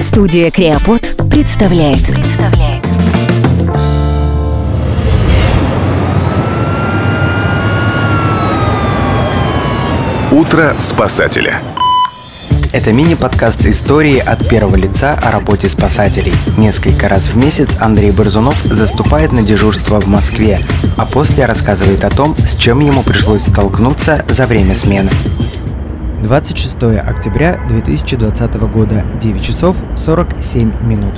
Студия Креопод представляет. Представляет. Утро спасателя. Это мини-подкаст истории от первого лица о работе спасателей. Несколько раз в месяц Андрей Борзунов заступает на дежурство в Москве, а после рассказывает о том, с чем ему пришлось столкнуться за время смены. 26 октября 2020 года, 9 часов 47 минут.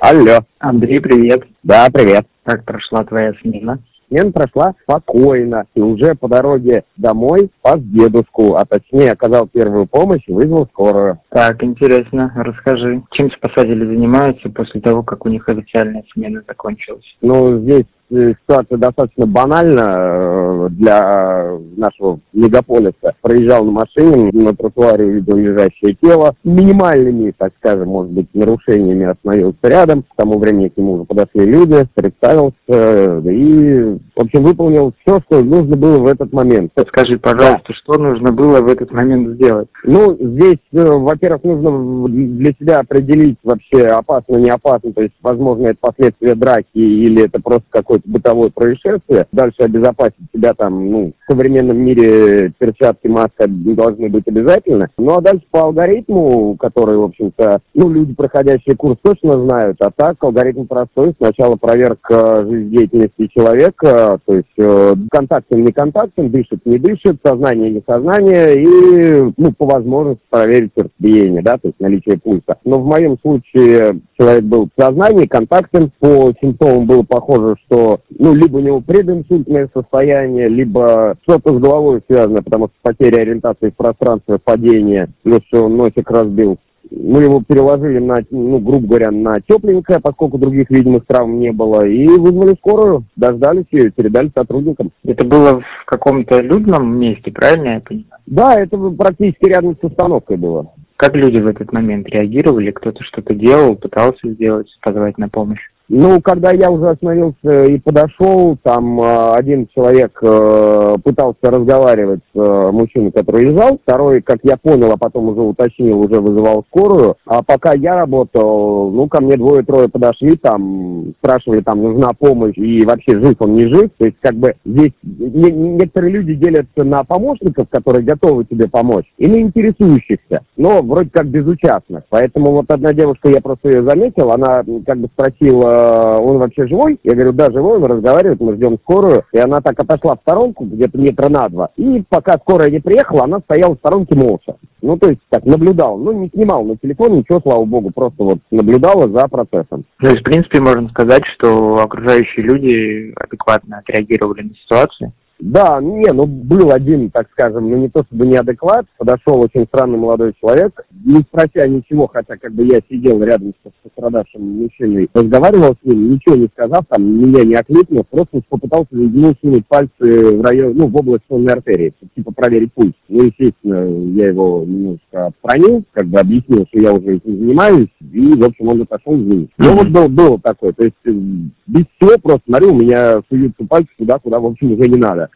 Алло. Андрей, привет. Да, привет. Как прошла твоя смена? Смена прошла спокойно. И уже по дороге домой спас дедушку, а точнее оказал первую помощь и вызвал скорую. Так, интересно. Расскажи, чем спасатели занимаются после того, как у них официальная смена закончилась? Ну, здесь ситуация достаточно банальна э, для нашего мегаполиса. Проезжал на машине, на тротуаре увидел лежащее тело. Минимальными, так скажем, может быть, нарушениями остановился рядом. К тому времени к нему уже подошли люди, представился э, и, в общем, выполнил все, что нужно было в этот момент. Скажи, пожалуйста, да. что нужно было в этот момент сделать? Ну, здесь, во-первых, нужно для себя определить вообще опасно, не опасно, то есть, возможно, это последствия драки или это просто какое-то бытовое происшествие. Дальше обезопасить себя там, ну, в современном мире перчатки, маска должны быть обязательно. Ну, а дальше по алгоритму, который, в общем-то, ну, люди, проходящие курс, точно знают, а так алгоритм простой. Сначала проверка жизнедеятельности человека, то есть э, контактен, не контактен, дышит, не дышит, сознание, не сознание, и, ну, по возможности проверить сердцебиение, да, то есть наличие пульса. Но в моем случае человек был в сознании, контактен, по симптомам было похоже, что, ну, либо у него прединсультное состояние, либо что-то с головой связано, потому что потеря ориентации в пространстве, падение, плюс он носик разбил. Мы его переложили на, ну, грубо говоря, на тепленькое, поскольку других видимых травм не было, и вызвали скорую, дождались ее, передали сотрудникам. Это было в каком-то людном месте, правильно я понимаю? Да, это практически рядом с остановкой было. Как люди в этот момент реагировали? Кто-то что-то делал, пытался сделать, позвать на помощь? Ну, когда я уже остановился и подошел, там э, один человек э, пытался разговаривать с э, мужчиной, который лежал, второй, как я понял, а потом уже уточнил, уже вызывал скорую. А пока я работал, ну, ко мне двое-трое подошли, там, спрашивали, там, нужна помощь и вообще жив он, не жив. То есть, как бы, здесь не, некоторые люди делятся на помощников, которые готовы тебе помочь, и на интересующихся, но вроде как безучастных. Поэтому вот одна девушка, я просто ее заметил, она как бы спросила, он вообще живой? Я говорю, да, живой, он разговаривает, мы ждем скорую. И она так отошла в сторонку, где-то метра на два. И пока скорая не приехала, она стояла в сторонке молча. Ну, то есть, так, наблюдал. Ну, не снимал на телефон, ничего, слава богу, просто вот наблюдала за процессом. То есть, в принципе, можно сказать, что окружающие люди адекватно отреагировали на ситуацию? Да, не, ну был один, так скажем, ну не то чтобы неадекват, подошел очень странный молодой человек, не спрося ничего, хотя как бы я сидел рядом с пострадавшим мужчиной, разговаривал с ним, ничего не сказав, там меня не окликнул, просто попытался ему сунуть пальцы в район, ну в область сонной артерии, типа проверить пульс. Ну, естественно, я его немножко отстранил, как бы объяснил, что я уже этим занимаюсь, и, в общем, он отошел извинить. Ну, вот был, было такое, то есть э, без всего просто, смотрю, у меня суются пальцы туда, куда, в общем, уже не надо.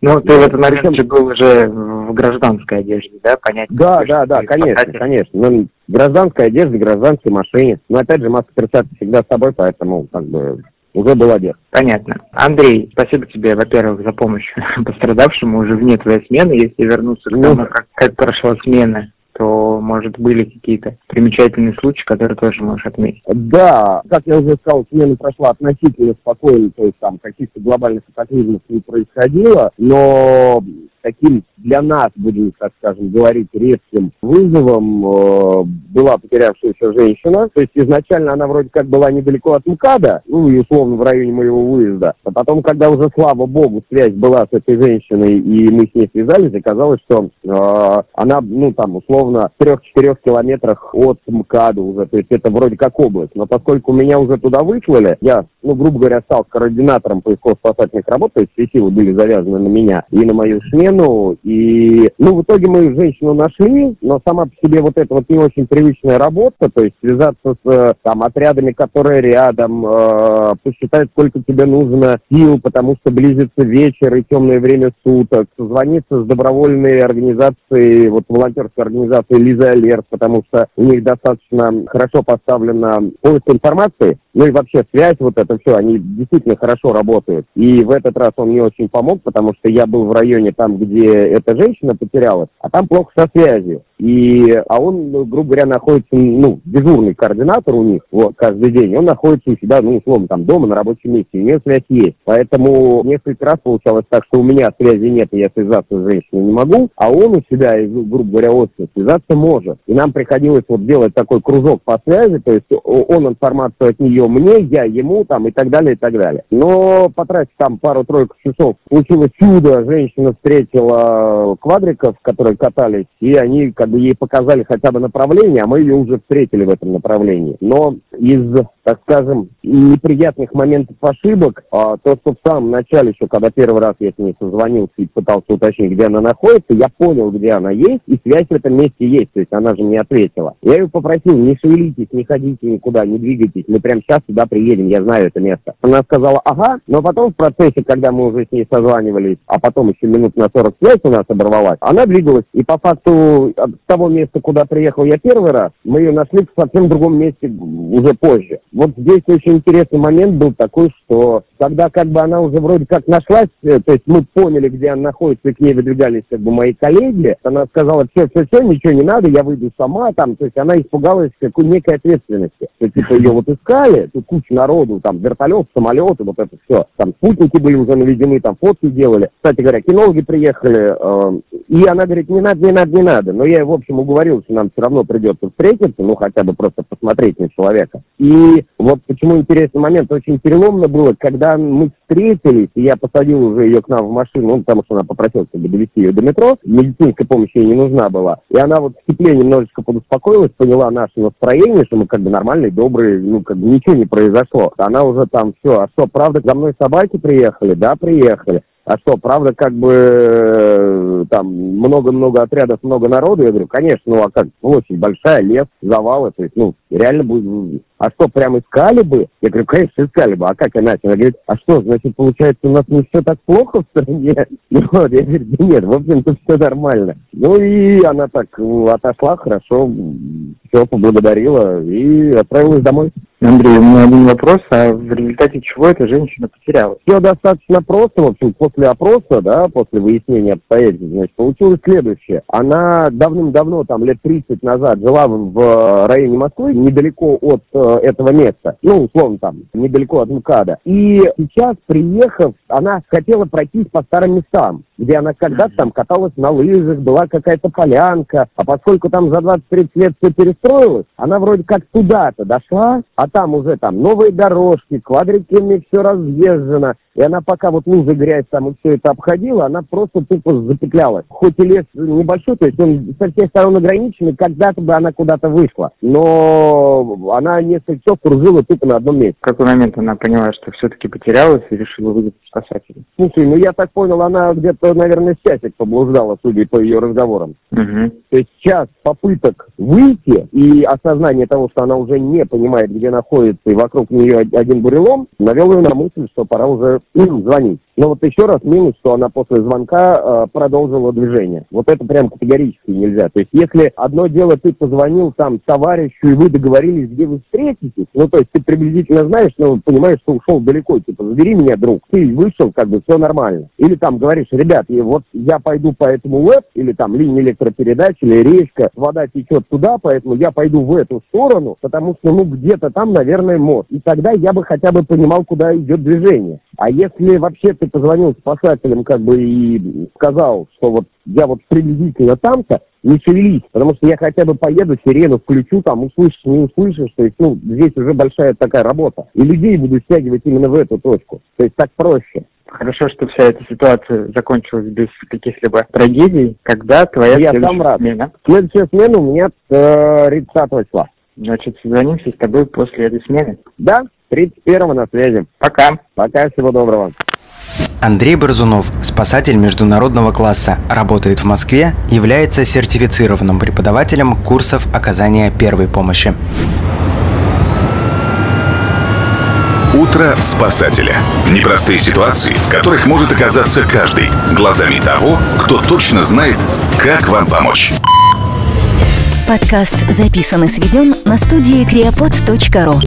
Ну, ты в момент же был уже в гражданской одежде, да, понять? Да, да, да, конечно, конечно. Ну, гражданская одежда, гражданской машине. Но опять же, маска перчатки всегда с собой, поэтому как бы уже был одет. Понятно. Андрей, спасибо тебе, во-первых, за помощь пострадавшему уже вне твоей смены. Если вернуться к ну, тому, как, как прошла смена, то, может, были какие-то примечательные случаи, которые тоже можешь отметить? Да, как я уже сказал, смена прошла относительно спокойно, то есть там каких-то глобальных катаклизмов не происходило, но таким для нас, будем так скажем, говорить резким вызовом э, была потерявшаяся женщина. То есть изначально она вроде как была недалеко от МКАДа, ну и условно в районе моего выезда. А потом, когда уже, слава богу, связь была с этой женщиной, и мы с ней связались, оказалось, что э, она, ну там, условно, в трех-четырех километрах от МКАДа уже. То есть это вроде как область. Но поскольку меня уже туда выслали, я, ну, грубо говоря, стал координатором поисково-спасательных работ, то есть все силы были завязаны на меня и на мою смену, смену, и, ну, в итоге мы женщину нашли, но сама по себе вот эта вот не очень привычная работа, то есть связаться с, э, там, отрядами, которые рядом, э, посчитать, сколько тебе нужно сил, потому что близится вечер и темное время суток, созвониться с добровольной организацией, вот волонтерской организацией Лиза Алерт, потому что у них достаточно хорошо поставлена поиск информации, ну и вообще связь, вот это все, они действительно хорошо работают. И в этот раз он мне очень помог, потому что я был в районе там, где эта женщина потерялась, а там плохо со связью. И, а он, ну, грубо говоря, находится, ну, дежурный координатор у них, вот, каждый день. Он находится у себя, ну, условно, там, дома, на рабочем месте. У него связь есть. Поэтому несколько раз получалось так, что у меня связи нет, и я связаться с женщиной не могу, а он у себя, грубо говоря, офиса связаться может. И нам приходилось вот делать такой кружок по связи, то есть он информацию от нее мне, я ему, там, и так далее, и так далее. Но потратив там пару-тройку часов, получилось чудо, женщина встретила квадриков, которые катались, и они, как бы ей показали хотя бы направление, а мы ее уже встретили в этом направлении. Но из, так скажем, неприятных моментов ошибок, а, то, что в самом начале еще, когда первый раз я с ней созвонился и пытался уточнить, где она находится, я понял, где она есть, и связь в этом месте есть, то есть она же мне ответила. Я ее попросил, не шевелитесь, не ходите никуда, не двигайтесь, мы прямо сейчас сюда приедем, я знаю это место. Она сказала, ага, но потом в процессе, когда мы уже с ней созванивались, а потом еще минут на 40 связь у нас оборвалась, она двигалась, и по факту с того места, куда приехал я первый раз, мы ее нашли в совсем другом месте уже позже. Вот здесь очень интересный момент был такой, что когда как бы она уже вроде как нашлась, э, то есть мы поняли, где она находится, и к ней выдвигались как бы мои коллеги, она сказала, все, все, все, ничего не надо, я выйду сама, там, то есть она испугалась какой некой ответственности. То есть, типа, ее вот искали, тут куча народу, там, вертолет, самолеты, вот это все, там, спутники были уже наведены, там, фотки делали. Кстати говоря, кинологи приехали, э, и она говорит, не надо, не надо, не надо. Но я, в общем, уговорил, что нам все равно придется встретиться, ну, хотя бы просто посмотреть на человека. И вот почему интересный момент, очень переломно было, когда мы встретились, и я посадил уже ее к нам в машину, ну, потому что она попросила, чтобы довести ее до метро, медицинская помощь ей не нужна была. И она вот в тепле немножечко подуспокоилась, поняла наше настроение, что мы как бы нормальные, добрые, ну, как бы ничего не произошло. Она уже там все, а что, правда, за мной собаки приехали? Да, приехали. А что, правда, как бы э, там много-много отрядов, много народу? Я говорю, конечно, ну а как, площадь большая, лес, завалы, то есть, ну, реально будет... А что, прям искали бы? Я говорю, конечно, искали бы. А как иначе? Она говорит, а что, значит, получается, у нас не все так плохо в стране? Ну, вот, я говорю, да нет, в общем-то, все нормально. Ну, и она так отошла, хорошо, все, поблагодарила и отправилась домой. Андрей, у меня один вопрос, а в результате чего эта женщина потерялась? Все достаточно просто, в общем, после опроса, да, после выяснения обстоятельств, значит, получилось следующее. Она давным-давно, там, лет 30 назад жила в районе Москвы, недалеко от э, этого места, ну, условно, там, недалеко от МКАДа. И сейчас, приехав, она хотела пройтись по старым местам, где она когда-то там каталась на лыжах, была какая-то полянка, а поскольку там за 20-30 лет все перестроилось, она вроде как туда-то дошла, а там уже там новые дорожки, квадриками все разъезжено, и она пока вот лужи грязь там и все это обходила, она просто тупо запетлялась. Хоть и лес небольшой, то есть он со всех сторон ограничен, и когда-то бы она куда-то вышла. Но она несколько часов кружила тупо на одном месте. В какой момент она поняла, что все-таки потерялась и решила вызвать спасателей? Слушай, ну я так понял, она где-то, наверное, часик поблуждала, судя по ее разговорам. Угу. То есть час попыток выйти и осознание того, что она уже не понимает, где находится, и вокруг нее один бурелом, навел ее на мысль, что пора уже звонить. Но вот еще раз минус, что она после звонка э, продолжила движение. Вот это прям категорически нельзя. То есть если одно дело ты позвонил там товарищу, и вы договорились, где вы встретитесь, ну то есть ты приблизительно знаешь, но понимаешь, что ушел далеко, типа забери меня, друг. Ты вышел, как бы все нормально. Или там говоришь, ребят, и вот я пойду по этому веб, или там линия электропередач, или речка, вода течет туда, поэтому я пойду в эту сторону, потому что ну где-то там, наверное, мост. И тогда я бы хотя бы понимал, куда идет движение. А если вообще ты позвонил спасателям как бы и сказал, что вот я вот приблизительно там-то, не шевелись, потому что я хотя бы поеду, сирену включу, там услышишь, не услышишь, то есть, ну, здесь уже большая такая работа. И людей буду стягивать именно в эту точку. То есть так проще. Хорошо, что вся эта ситуация закончилась без каких-либо трагедий. Когда твоя я следующая сам рад. смена? Следующая смена у меня э, 30 числа. Значит, созвонимся с тобой после этой смены. Да, 31 на связи. Пока. Пока, всего доброго. Андрей Борзунов, спасатель международного класса, работает в Москве, является сертифицированным преподавателем курсов оказания первой помощи. Утро спасателя. Непростые ситуации, в которых может оказаться каждый, глазами того, кто точно знает, как вам помочь. Подкаст записан и сведен на студии creapod.ru